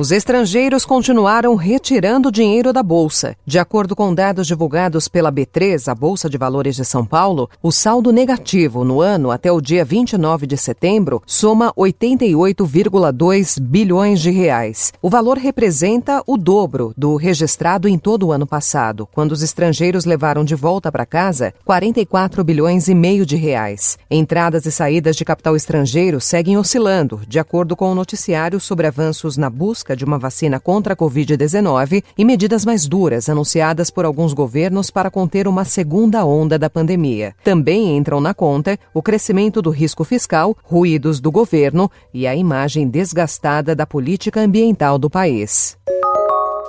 Os estrangeiros continuaram retirando dinheiro da Bolsa. De acordo com dados divulgados pela B3, a Bolsa de Valores de São Paulo, o saldo negativo no ano até o dia 29 de setembro soma 88,2 bilhões de reais. O valor representa o dobro do registrado em todo o ano passado, quando os estrangeiros levaram de volta para casa 44 bilhões e meio de reais. Entradas e saídas de capital estrangeiro seguem oscilando, de acordo com o noticiário sobre avanços na busca busca de uma vacina contra a Covid-19 e medidas mais duras anunciadas por alguns governos para conter uma segunda onda da pandemia. Também entram na conta o crescimento do risco fiscal, ruídos do governo e a imagem desgastada da política ambiental do país.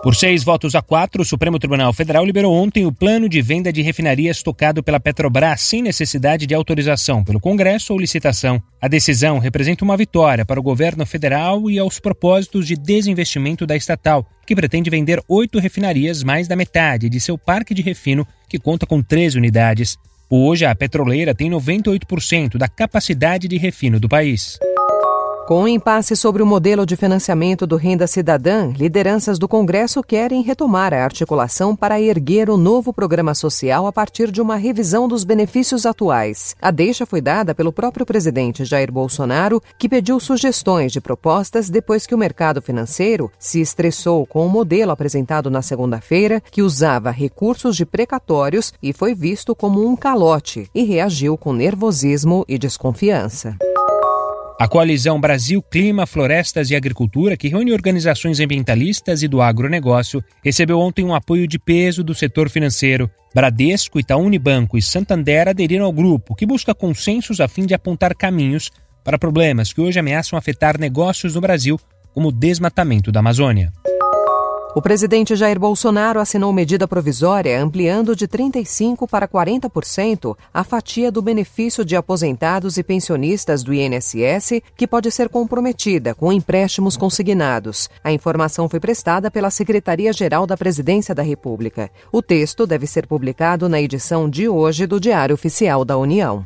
Por seis votos a quatro, o Supremo Tribunal Federal liberou ontem o plano de venda de refinarias tocado pela Petrobras sem necessidade de autorização pelo Congresso ou licitação. A decisão representa uma vitória para o governo federal e aos propósitos de desinvestimento da estatal, que pretende vender oito refinarias, mais da metade de seu parque de refino, que conta com 13 unidades. Hoje, a petroleira tem 98% da capacidade de refino do país. Com o um impasse sobre o modelo de financiamento do Renda Cidadã, lideranças do Congresso querem retomar a articulação para erguer o novo programa social a partir de uma revisão dos benefícios atuais. A deixa foi dada pelo próprio presidente Jair Bolsonaro, que pediu sugestões de propostas depois que o mercado financeiro se estressou com o modelo apresentado na segunda-feira, que usava recursos de precatórios e foi visto como um calote, e reagiu com nervosismo e desconfiança. A coalizão Brasil Clima, Florestas e Agricultura, que reúne organizações ambientalistas e do agronegócio, recebeu ontem um apoio de peso do setor financeiro. Bradesco, Itaú Unibanco e Santander aderiram ao grupo, que busca consensos a fim de apontar caminhos para problemas que hoje ameaçam afetar negócios no Brasil, como o desmatamento da Amazônia. O presidente Jair Bolsonaro assinou medida provisória ampliando de 35% para 40% a fatia do benefício de aposentados e pensionistas do INSS, que pode ser comprometida com empréstimos consignados. A informação foi prestada pela Secretaria-Geral da Presidência da República. O texto deve ser publicado na edição de hoje do Diário Oficial da União.